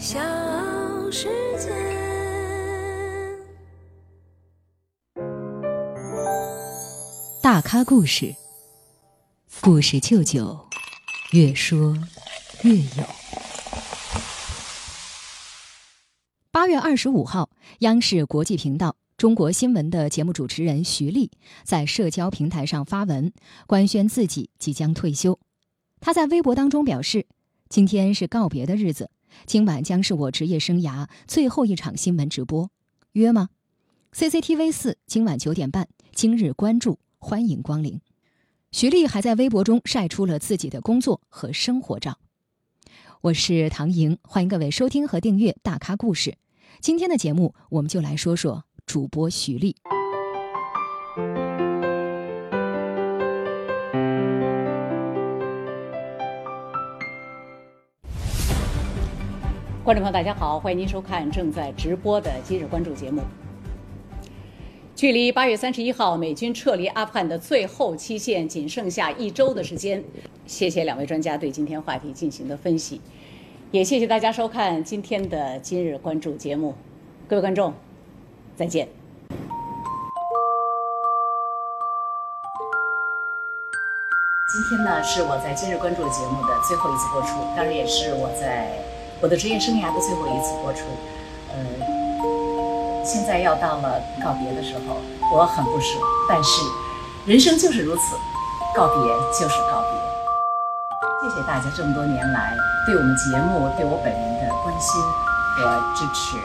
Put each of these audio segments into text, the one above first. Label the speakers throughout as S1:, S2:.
S1: 小世界。
S2: 大咖故事，故事舅舅，越说越有。八月二十五号，央视国际频道《中国新闻》的节目主持人徐丽在社交平台上发文，官宣自己即将退休。他在微博当中表示：“今天是告别的日子，今晚将是我职业生涯最后一场新闻直播，约吗？CCTV 四今晚九点半，今日关注。”欢迎光临。徐丽还在微博中晒出了自己的工作和生活照。我是唐莹，欢迎各位收听和订阅《大咖故事》。今天的节目，我们就来说说主播徐丽。
S3: 观众朋友，大家好，欢迎您收看正在直播的《今日关注》节目。距离八月三十一号美军撤离阿富汗的最后期限仅剩下一周的时间，谢谢两位专家对今天话题进行的分析，也谢谢大家收看今天的今日关注节目，各位观众，再见。今天呢是我在今日关注节目的最后一次播出，当然也是我在我的职业生涯的最后一次播出，呃。现在要到了告别的时候，我很不舍，但是人生就是如此，告别就是告别。谢谢大家这么多年来对我们节目、对我本人的关心和支持，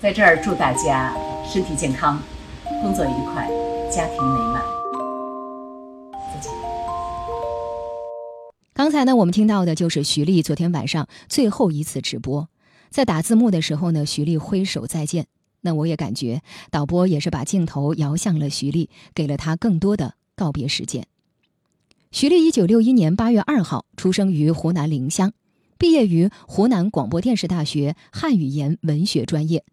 S3: 在这儿祝大家身体健康，工作愉快，家庭美满。
S2: 才呢，我们听到的就是徐丽昨天晚上最后一次直播。在打字幕的时候呢，徐丽挥手再见。那我也感觉导播也是把镜头摇向了徐丽，给了她更多的告别时间。徐丽一九六一年八月二号出生于湖南临湘，毕业于湖南广播电视大学汉语言文学专业。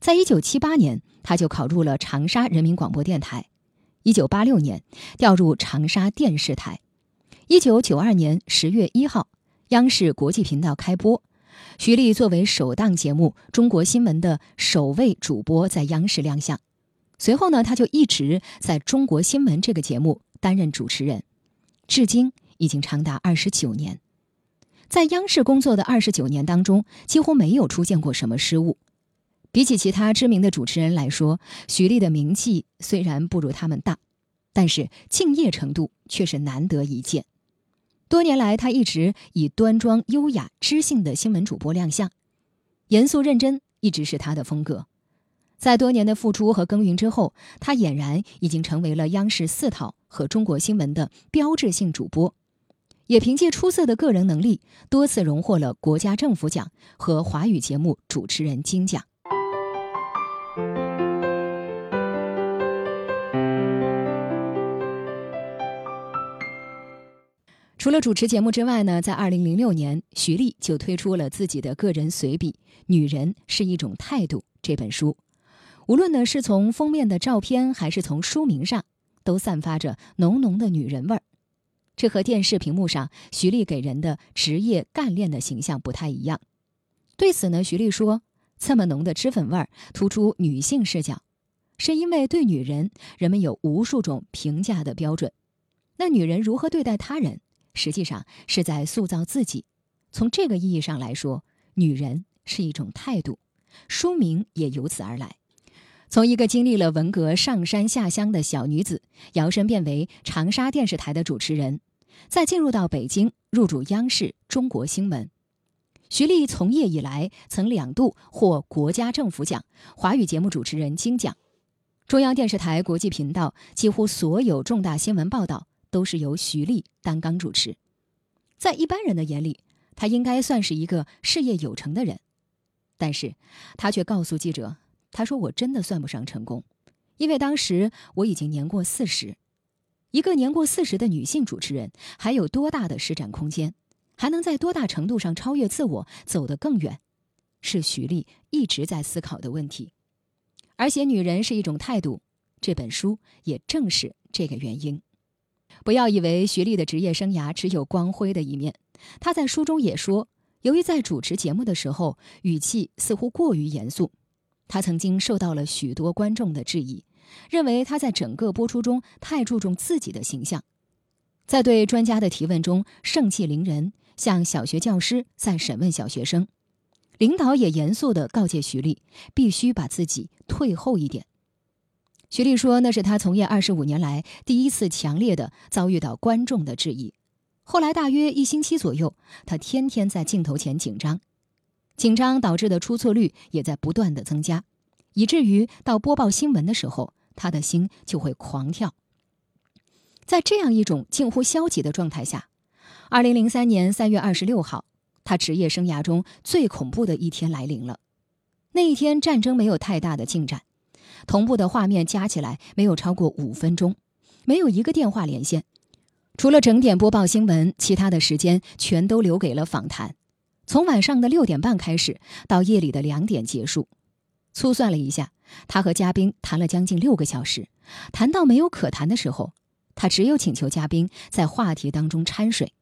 S2: 在一九七八年，他就考入了长沙人民广播电台。一九八六年调入长沙电视台。一九九二年十月一号，央视国际频道开播。徐丽作为首档节目《中国新闻》的首位主播在央视亮相，随后呢，他就一直在中国新闻这个节目担任主持人，至今已经长达二十九年。在央视工作的二十九年当中，几乎没有出现过什么失误。比起其他知名的主持人来说，徐丽的名气虽然不如他们大，但是敬业程度却是难得一见。多年来，他一直以端庄、优雅、知性的新闻主播亮相，严肃认真一直是他的风格。在多年的付出和耕耘之后，他俨然已经成为了央视四套和中国新闻的标志性主播，也凭借出色的个人能力，多次荣获了国家政府奖和华语节目主持人金奖。除了主持节目之外呢，在二零零六年，徐丽就推出了自己的个人随笔《女人是一种态度》这本书。无论呢是从封面的照片，还是从书名上，都散发着浓浓的女人味儿。这和电视屏幕上徐丽给人的职业干练的形象不太一样。对此呢，徐丽说：“这么浓的脂粉味儿，突出女性视角，是因为对女人，人们有无数种评价的标准。那女人如何对待他人？”实际上是在塑造自己。从这个意义上来说，女人是一种态度，书名也由此而来。从一个经历了文革上山下乡的小女子，摇身变为长沙电视台的主持人，再进入到北京，入主央视中国新闻。徐丽从业以来，曾两度获国家政府奖、华语节目主持人金奖。中央电视台国际频道几乎所有重大新闻报道。都是由徐丽担纲主持，在一般人的眼里，他应该算是一个事业有成的人，但是他却告诉记者：“他说我真的算不上成功，因为当时我已经年过四十。一个年过四十的女性主持人，还有多大的施展空间，还能在多大程度上超越自我，走得更远，是徐丽一直在思考的问题。而写女人是一种态度，这本书也正是这个原因。”不要以为徐丽的职业生涯只有光辉的一面，她在书中也说，由于在主持节目的时候语气似乎过于严肃，他曾经受到了许多观众的质疑，认为他在整个播出中太注重自己的形象，在对专家的提问中盛气凌人，像小学教师在审问小学生。领导也严肃地告诫徐丽，必须把自己退后一点。徐丽说：“那是他从业二十五年来第一次强烈的遭遇到观众的质疑。后来大约一星期左右，他天天在镜头前紧张，紧张导致的出错率也在不断的增加，以至于到播报新闻的时候，他的心就会狂跳。在这样一种近乎消极的状态下，二零零三年三月二十六号，他职业生涯中最恐怖的一天来临了。那一天，战争没有太大的进展。”同步的画面加起来没有超过五分钟，没有一个电话连线，除了整点播报新闻，其他的时间全都留给了访谈。从晚上的六点半开始，到夜里的两点结束。粗算了一下，他和嘉宾谈了将近六个小时。谈到没有可谈的时候，他只有请求嘉宾在话题当中掺水。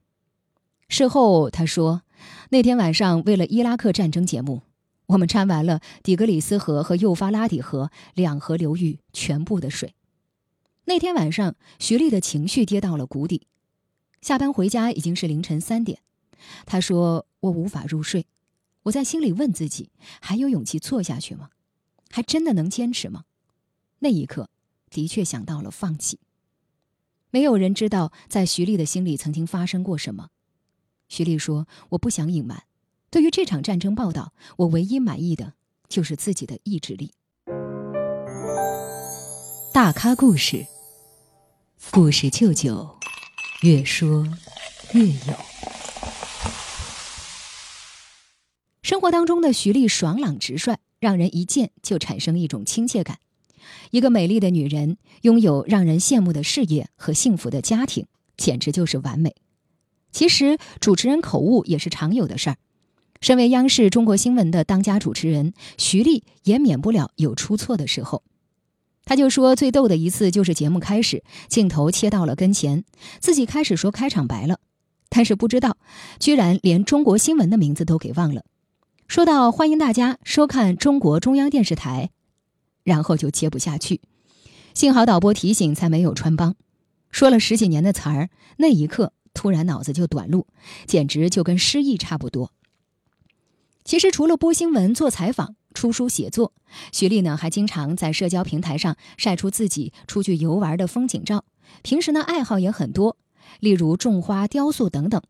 S2: 事后他说，那天晚上为了伊拉克战争节目。我们掺完了底格里斯河和幼发拉底河两河流域全部的水。那天晚上，徐丽的情绪跌到了谷底。下班回家已经是凌晨三点，她说：“我无法入睡。”我在心里问自己：还有勇气做下去吗？还真的能坚持吗？那一刻，的确想到了放弃。没有人知道在徐丽的心里曾经发生过什么。徐丽说：“我不想隐瞒。”对于这场战争报道，我唯一满意的就是自己的意志力。大咖故事，故事舅舅，越说越有。生活当中的徐丽爽朗直率，让人一见就产生一种亲切感。一个美丽的女人，拥有让人羡慕的事业和幸福的家庭，简直就是完美。其实，主持人口误也是常有的事儿。身为央视中国新闻的当家主持人，徐丽也免不了有出错的时候。他就说，最逗的一次就是节目开始，镜头切到了跟前，自己开始说开场白了，但是不知道，居然连中国新闻的名字都给忘了。说到欢迎大家收看中国中央电视台，然后就接不下去。幸好导播提醒，才没有穿帮。说了十几年的词儿，那一刻突然脑子就短路，简直就跟失忆差不多。其实除了播新闻、做采访、出书写作，徐丽呢还经常在社交平台上晒出自己出去游玩的风景照。平时呢爱好也很多，例如种花、雕塑等等。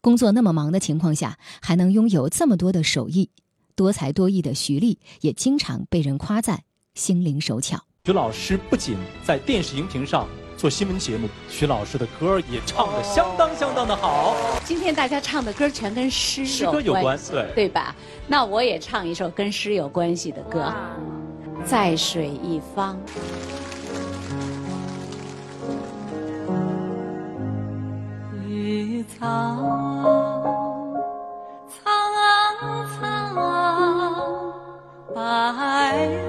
S2: 工作那么忙的情况下，还能拥有这么多的手艺，多才多艺的徐丽也经常被人夸赞心灵手巧。
S4: 徐老师不仅在电视荧屏上。做新闻节目，徐老师的歌也唱得相当相当的好。
S5: 今天大家唱的歌全跟诗诗歌有
S4: 关，
S5: 对对吧？那我也唱一首跟诗有关系的歌，《在水一方》。绿草苍苍，白。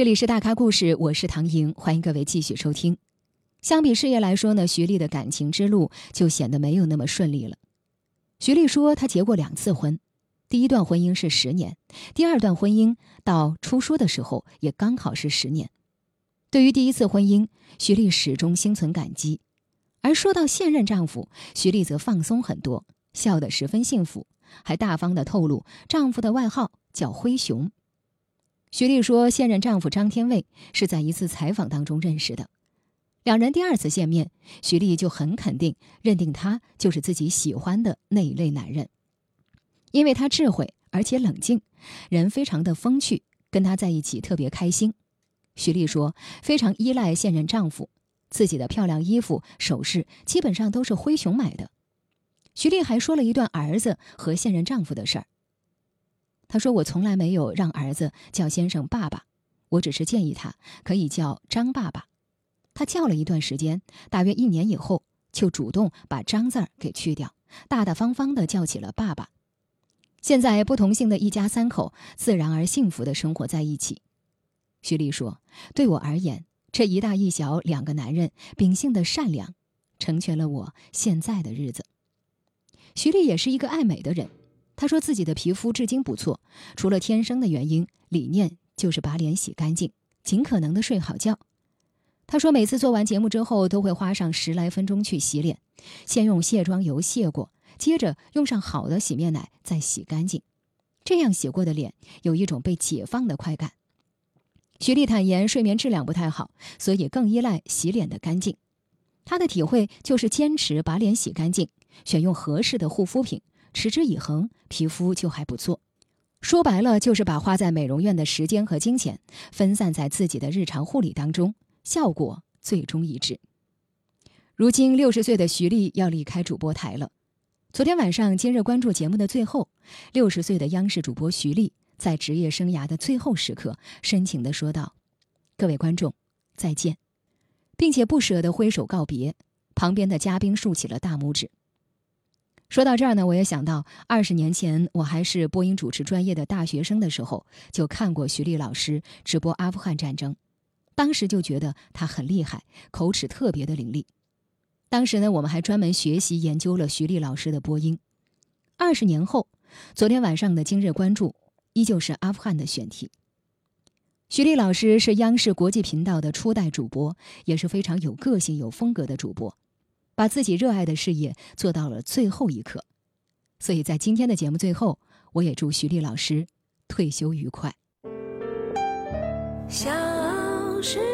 S2: 这里是大咖故事，我是唐莹，欢迎各位继续收听。相比事业来说呢，徐丽的感情之路就显得没有那么顺利了。徐丽说，她结过两次婚，第一段婚姻是十年，第二段婚姻到出书的时候也刚好是十年。对于第一次婚姻，徐丽始终心存感激；而说到现任丈夫，徐丽则放松很多，笑得十分幸福，还大方地透露丈夫的外号叫“灰熊”。徐丽说，现任丈夫张天卫是在一次采访当中认识的。两人第二次见面，徐丽就很肯定认定他就是自己喜欢的那一类男人，因为他智慧而且冷静，人非常的风趣，跟他在一起特别开心。徐丽说，非常依赖现任丈夫，自己的漂亮衣服、首饰基本上都是灰熊买的。徐丽还说了一段儿子和现任丈夫的事儿。他说：“我从来没有让儿子叫先生爸爸，我只是建议他可以叫张爸爸。他叫了一段时间，大约一年以后，就主动把张字儿给去掉，大大方方的叫起了爸爸。现在不同姓的一家三口自然而幸福的生活在一起。徐丽说：“对我而言，这一大一小两个男人秉性的善良，成全了我现在的日子。”徐丽也是一个爱美的人，他说自己的皮肤至今不错，除了天生的原因，理念就是把脸洗干净，尽可能的睡好觉。他说每次做完节目之后，都会花上十来分钟去洗脸，先用卸妆油卸过。接着用上好的洗面奶，再洗干净，这样洗过的脸有一种被解放的快感。徐丽坦言，睡眠质量不太好，所以更依赖洗脸的干净。她的体会就是坚持把脸洗干净，选用合适的护肤品，持之以恒，皮肤就还不错。说白了，就是把花在美容院的时间和金钱分散在自己的日常护理当中，效果最终一致。如今六十岁的徐丽要离开主播台了。昨天晚上，今日关注节目的最后，六十岁的央视主播徐丽在职业生涯的最后时刻，深情的说道：“各位观众，再见，并且不舍得挥手告别。”旁边的嘉宾竖起了大拇指。说到这儿呢，我也想到二十年前我还是播音主持专业的大学生的时候，就看过徐丽老师直播阿富汗战争，当时就觉得他很厉害，口齿特别的伶俐。当时呢，我们还专门学习研究了徐丽老师的播音。二十年后，昨天晚上的今日关注依旧是阿富汗的选题。徐丽老师是央视国际频道的初代主播，也是非常有个性、有风格的主播，把自己热爱的事业做到了最后一刻。所以在今天的节目最后，我也祝徐丽老师退休愉快。
S1: 小时。